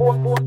boy, boy.